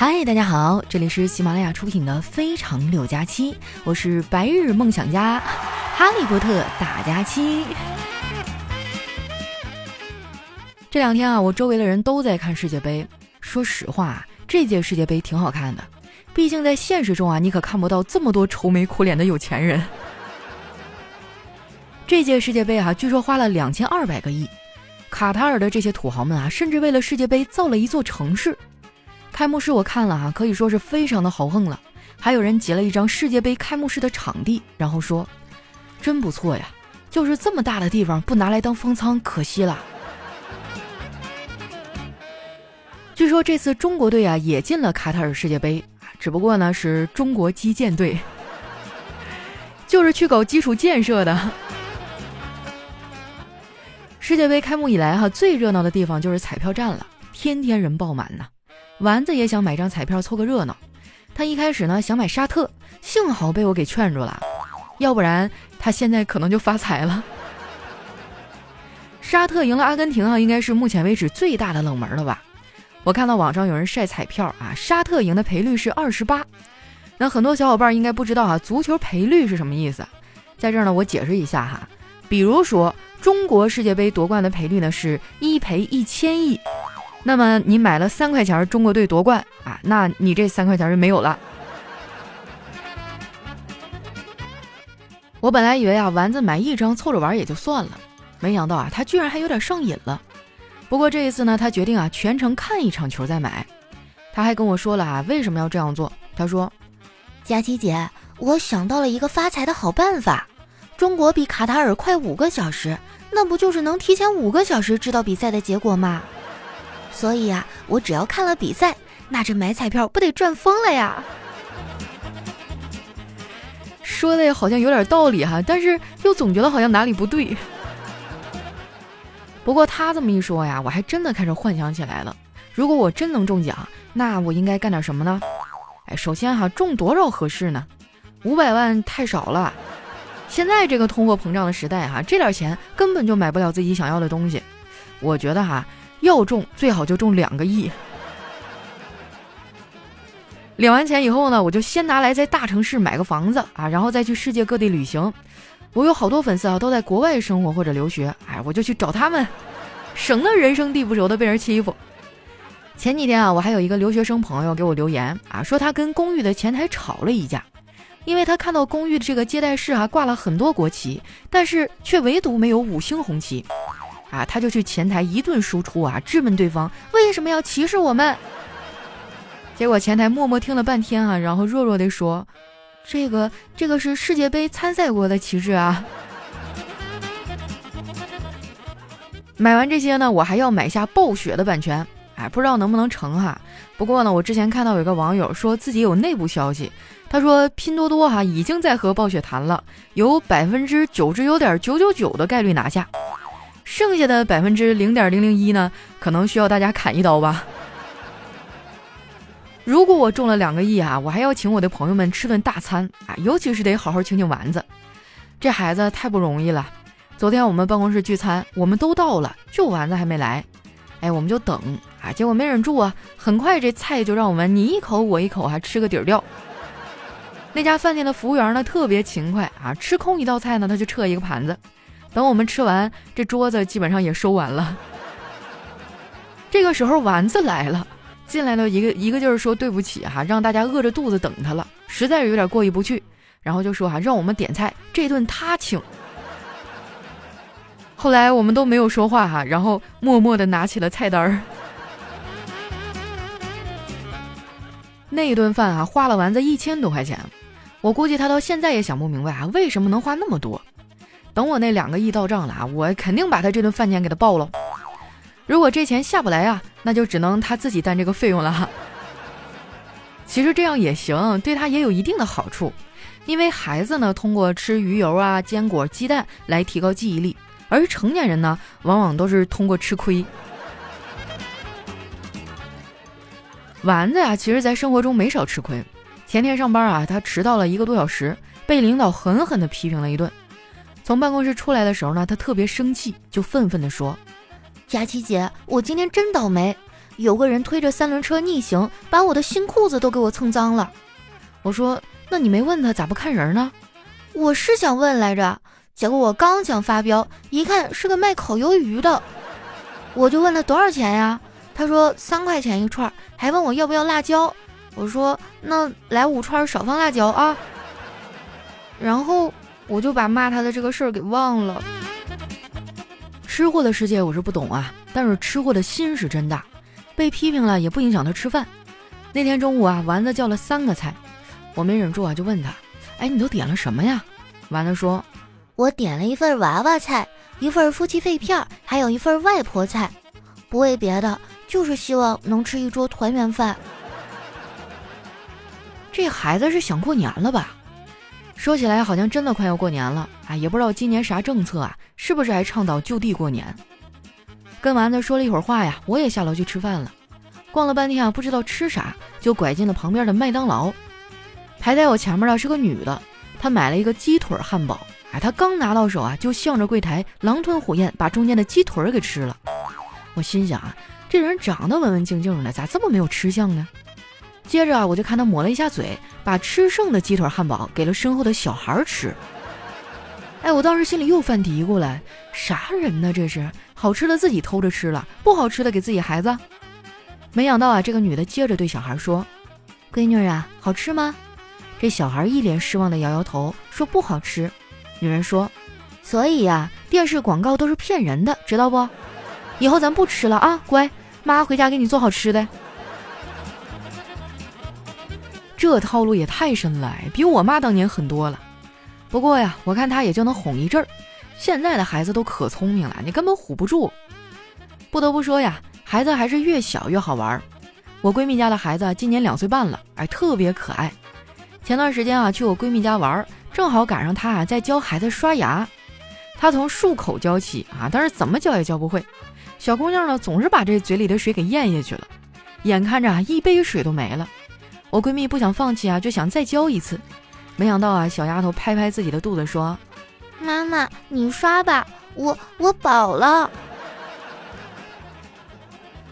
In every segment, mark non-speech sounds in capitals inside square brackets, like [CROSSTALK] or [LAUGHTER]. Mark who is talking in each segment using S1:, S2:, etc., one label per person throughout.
S1: 嗨，大家好，这里是喜马拉雅出品的《非常六加七》，我是白日梦想家 [LAUGHS] 哈利波特大家期。这两天啊，我周围的人都在看世界杯。说实话，这届世界杯挺好看的，毕竟在现实中啊，你可看不到这么多愁眉苦脸的有钱人。这届世界杯啊，据说花了两千二百个亿，卡塔尔的这些土豪们啊，甚至为了世界杯造了一座城市。开幕式我看了哈，可以说是非常的豪横了。还有人截了一张世界杯开幕式的场地，然后说：“真不错呀，就是这么大的地方不拿来当方舱，可惜了。”据说这次中国队啊也进了卡塔尔世界杯，只不过呢是中国基建队，就是去搞基础建设的。世界杯开幕以来哈，最热闹的地方就是彩票站了，天天人爆满呢。丸子也想买张彩票凑个热闹，他一开始呢想买沙特，幸好被我给劝住了，要不然他现在可能就发财了。[LAUGHS] 沙特赢了阿根廷啊，应该是目前为止最大的冷门了吧？我看到网上有人晒彩票啊，沙特赢的赔率是二十八，那很多小伙伴应该不知道啊，足球赔率是什么意思？在这儿呢，我解释一下哈，比如说中国世界杯夺冠的赔率呢是一赔一千亿。那么你买了三块钱中国队夺冠啊，那你这三块钱就没有了。我本来以为啊，丸子买一张凑着玩也就算了，没想到啊，他居然还有点上瘾了。不过这一次呢，他决定啊，全程看一场球再买。他还跟我说了啊，为什么要这样做？他说：“
S2: 佳琪姐，我想到了一个发财的好办法。中国比卡塔尔快五个小时，那不就是能提前五个小时知道比赛的结果吗？”所以啊，我只要看了比赛，那这买彩票不得赚疯了呀？
S1: 说的好像有点道理哈，但是又总觉得好像哪里不对。不过他这么一说呀，我还真的开始幻想起来了。如果我真能中奖，那我应该干点什么呢？哎，首先哈，中多少合适呢？五百万太少了。现在这个通货膨胀的时代哈，这点钱根本就买不了自己想要的东西。我觉得哈。要中最好就中两个亿，领完钱以后呢，我就先拿来在大城市买个房子啊，然后再去世界各地旅行。我有好多粉丝啊，都在国外生活或者留学，哎，我就去找他们，省得人生地不熟的被人欺负。前几天啊，我还有一个留学生朋友给我留言啊，说他跟公寓的前台吵了一架，因为他看到公寓的这个接待室啊挂了很多国旗，但是却唯独没有五星红旗。啊，他就去前台一顿输出啊，质问对方为什么要歧视我们。结果前台默默听了半天啊，然后弱弱地说：“这个这个是世界杯参赛国的旗帜啊。”买完这些呢，我还要买下暴雪的版权，哎，不知道能不能成哈。不过呢，我之前看到有个网友说自己有内部消息，他说拼多多哈已经在和暴雪谈了，有百分之九十九点九九九的概率拿下。剩下的百分之零点零零一呢，可能需要大家砍一刀吧。如果我中了两个亿啊，我还要请我的朋友们吃顿大餐啊，尤其是得好好请请丸子，这孩子太不容易了。昨天我们办公室聚餐，我们都到了，就丸子还没来，哎，我们就等啊，结果没忍住啊，很快这菜就让我们你一口我一口，还吃个底儿掉。那家饭店的服务员呢特别勤快啊，吃空一道菜呢，他就撤一个盘子。等我们吃完，这桌子基本上也收完了。这个时候，丸子来了，进来了一个一个劲儿说对不起哈，让大家饿着肚子等他了，实在是有点过意不去，然后就说哈，让我们点菜，这顿他请。后来我们都没有说话哈，然后默默的拿起了菜单儿。那一顿饭啊，花了丸子一千多块钱，我估计他到现在也想不明白啊，为什么能花那么多。等我那两个亿到账了啊，我肯定把他这顿饭钱给他报了。如果这钱下不来啊，那就只能他自己担这个费用了哈。其实这样也行，对他也有一定的好处，因为孩子呢通过吃鱼油啊、坚果、鸡蛋来提高记忆力，而成年人呢往往都是通过吃亏。丸子呀，其实在生活中没少吃亏。前天上班啊，他迟到了一个多小时，被领导狠狠地批评了一顿。从办公室出来的时候呢，他特别生气，就愤愤地说：“
S2: 佳琪姐，我今天真倒霉，有个人推着三轮车逆行，把我的新裤子都给我蹭脏了。
S1: 我说：“那你没问他咋不看人呢？”
S2: 我是想问来着，结果我刚想发飙，一看是个卖烤鱿鱼的，我就问他多少钱呀？他说三块钱一串，还问我要不要辣椒。我说那来五串少放辣椒啊。然后我就把骂他的这个事儿给忘了。
S1: 吃货的世界我是不懂啊，但是吃货的心是真大。被批评了也不影响他吃饭。那天中午啊，丸子叫了三个菜，我没忍住啊，就问他：“哎，你都点了什么呀？”丸子说：“
S2: 我点了一份娃娃菜，一份夫妻肺片，还有一份外婆菜。不为别的，就是希望能吃一桌团圆饭。”
S1: 这孩子是想过年了吧？说起来好像真的快要过年了啊！也不知道今年啥政策啊，是不是还倡导就地过年？跟丸子说了一会儿话呀，我也下楼去吃饭了。逛了半天啊，不知道吃啥，就拐进了旁边的麦当劳。排在我前面的是个女的，她买了一个鸡腿汉堡。哎，她刚拿到手啊，就向着柜台狼吞虎咽把中间的鸡腿给吃了。我心想啊，这人长得文文静静的，咋这么没有吃相呢？接着啊，我就看她抹了一下嘴，把吃剩的鸡腿汉堡给了身后的小孩吃。哎，我当时心里又犯嘀咕了，啥人呢？这是好吃的自己偷着吃了，不好吃的给自己孩子。没想到啊，这个女的接着对小孩说：“闺女啊，好吃吗？”这小孩一脸失望的摇摇头，说：“不好吃。”女人说：“所以呀，电视广告都是骗人的，知道不？以后咱不吃了啊，乖，妈回家给你做好吃的。”这套路也太深了，比我妈当年狠多了。不过呀，我看他也就能哄一阵儿。现在的孩子都可聪明了，你根本唬不住。不得不说呀，孩子还是越小越好玩。我闺蜜家的孩子今年两岁半了，哎，特别可爱。前段时间啊，去我闺蜜家玩，正好赶上她啊在教孩子刷牙。她从漱口教起啊，但是怎么教也教不会。小姑娘呢，总是把这嘴里的水给咽下去了，眼看着啊一杯水都没了。我闺蜜不想放弃啊，就想再教一次。没想到啊，小丫头拍拍自己的肚子说：“
S2: 妈妈，你刷吧，我我饱了。”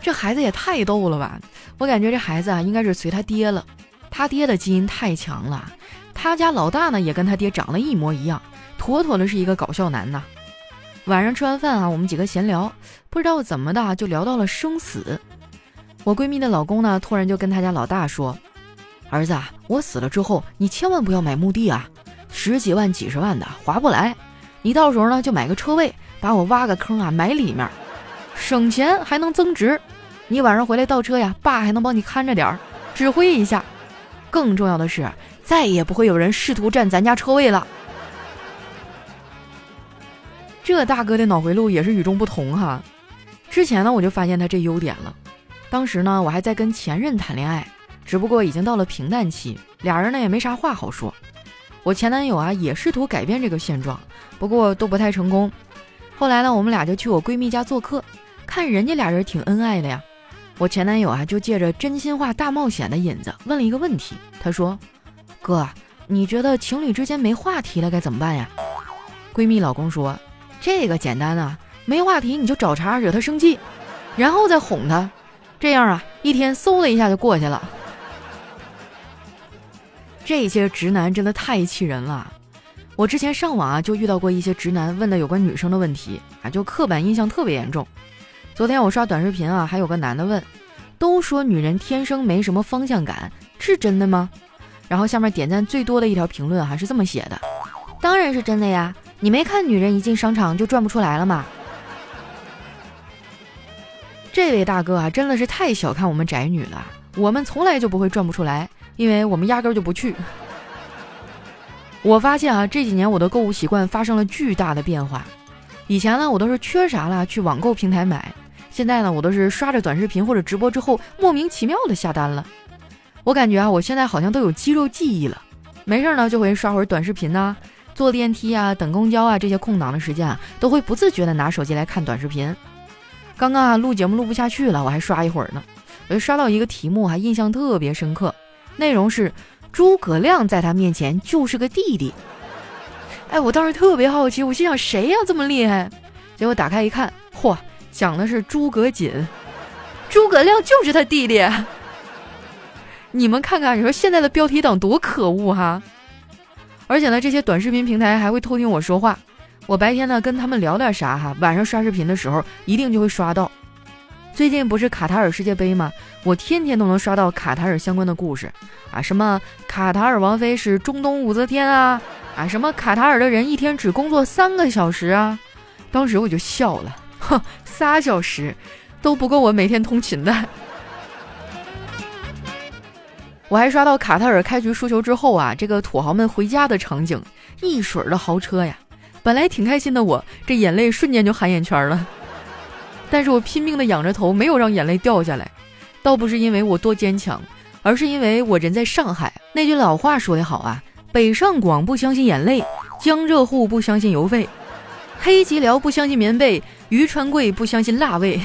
S1: 这孩子也太逗了吧！我感觉这孩子啊，应该是随他爹了。他爹的基因太强了，他家老大呢也跟他爹长得一模一样，妥妥的是一个搞笑男呐。晚上吃完饭啊，我们几个闲聊，不知道怎么的就聊到了生死。我闺蜜的老公呢，突然就跟他家老大说。儿子，我死了之后，你千万不要买墓地啊，十几万、几十万的划不来。你到时候呢，就买个车位，把我挖个坑啊，埋里面，省钱还能增值。你晚上回来倒车呀，爸还能帮你看着点儿，指挥一下。更重要的是，再也不会有人试图占咱家车位了。这大哥的脑回路也是与众不同哈。之前呢，我就发现他这优点了。当时呢，我还在跟前任谈恋爱。只不过已经到了平淡期，俩人呢也没啥话好说。我前男友啊也试图改变这个现状，不过都不太成功。后来呢，我们俩就去我闺蜜家做客，看人家俩人挺恩爱的呀。我前男友啊就借着真心话大冒险的引子问了一个问题，他说：“哥，你觉得情侣之间没话题了该怎么办呀？”闺蜜老公说：“这个简单啊，没话题你就找茬惹他生气，然后再哄他，这样啊一天嗖的一下就过去了。”这些直男真的太气人了！我之前上网啊，就遇到过一些直男问的有关女生的问题啊，就刻板印象特别严重。昨天我刷短视频啊，还有个男的问：“都说女人天生没什么方向感，是真的吗？”然后下面点赞最多的一条评论还是这么写的：“当然是真的呀，你没看女人一进商场就转不出来了吗？”这位大哥啊，真的是太小看我们宅女了，我们从来就不会转不出来。因为我们压根就不去。我发现啊，这几年我的购物习惯发生了巨大的变化。以前呢，我都是缺啥了去网购平台买，现在呢，我都是刷着短视频或者直播之后莫名其妙的下单了。我感觉啊，我现在好像都有肌肉记忆了，没事呢就会刷会儿短视频呐，坐电梯啊、等公交啊这些空档的时间啊，都会不自觉的拿手机来看短视频。刚刚啊录节目录不下去了，我还刷一会儿呢，我就刷到一个题目，还印象特别深刻。内容是诸葛亮在他面前就是个弟弟，哎，我当时特别好奇，我心想谁呀这么厉害？结果打开一看，嚯，讲的是诸葛瑾。诸葛亮就是他弟弟。你们看看，你说现在的标题党多可恶哈！而且呢，这些短视频平台还会偷听我说话。我白天呢跟他们聊点啥哈，晚上刷视频的时候一定就会刷到。最近不是卡塔尔世界杯吗？我天天都能刷到卡塔尔相关的故事啊，什么卡塔尔王妃是中东武则天啊，啊，什么卡塔尔的人一天只工作三个小时啊。当时我就笑了，哼，仨小时都不够我每天通勤的。我还刷到卡塔尔开局输球之后啊，这个土豪们回家的场景，一水的豪车呀。本来挺开心的我，这眼泪瞬间就含眼圈了。但是我拼命的仰着头，没有让眼泪掉下来。倒不是因为我多坚强，而是因为我人在上海。那句老话说得好啊，北上广不相信眼泪，江浙沪不相信邮费，黑吉辽不相信棉被，渝川贵不相信辣味，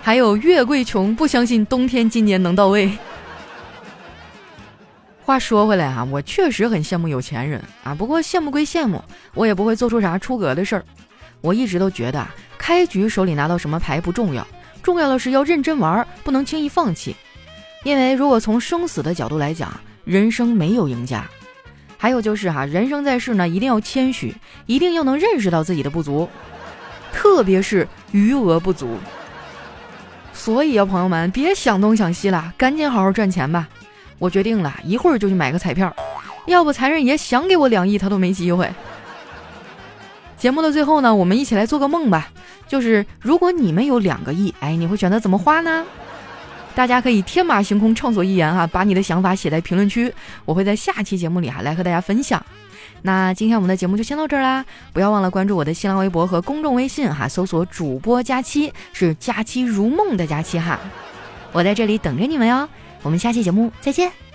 S1: 还有月桂穷不相信冬天今年能到位。话说回来啊，我确实很羡慕有钱人啊。不过羡慕归羡慕，我也不会做出啥出格的事儿。我一直都觉得啊，开局手里拿到什么牌不重要，重要的是要认真玩，不能轻易放弃。因为如果从生死的角度来讲，人生没有赢家。还有就是哈，人生在世呢，一定要谦虚，一定要能认识到自己的不足，特别是余额不足。所以啊，朋友们，别想东想西了，赶紧好好赚钱吧。我决定了一会儿就去买个彩票，要不财神爷想给我两亿他都没机会。节目的最后呢，我们一起来做个梦吧，就是如果你们有两个亿，哎，你会选择怎么花呢？大家可以天马行空畅所欲言哈，把你的想法写在评论区，我会在下期节目里哈来和大家分享。那今天我们的节目就先到这儿啦，不要忘了关注我的新浪微博和公众微信哈，搜索主播佳期是佳期如梦的佳期哈，我在这里等着你们哟。我们下期节目再见。